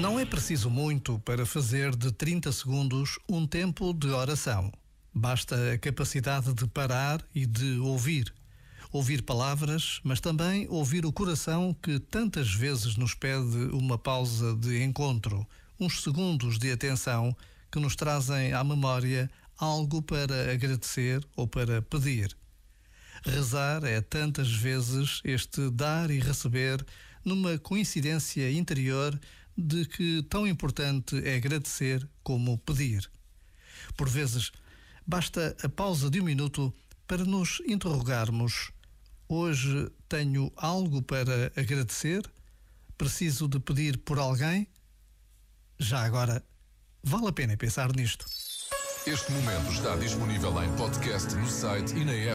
Não é preciso muito para fazer de 30 segundos um tempo de oração. Basta a capacidade de parar e de ouvir. Ouvir palavras, mas também ouvir o coração que tantas vezes nos pede uma pausa de encontro, uns segundos de atenção que nos trazem à memória algo para agradecer ou para pedir. Rezar é tantas vezes este dar e receber numa coincidência interior de que tão importante é agradecer como pedir. Por vezes, basta a pausa de um minuto para nos interrogarmos: hoje tenho algo para agradecer? Preciso de pedir por alguém? Já agora, vale a pena pensar nisto. Este momento está disponível em podcast no site e na app.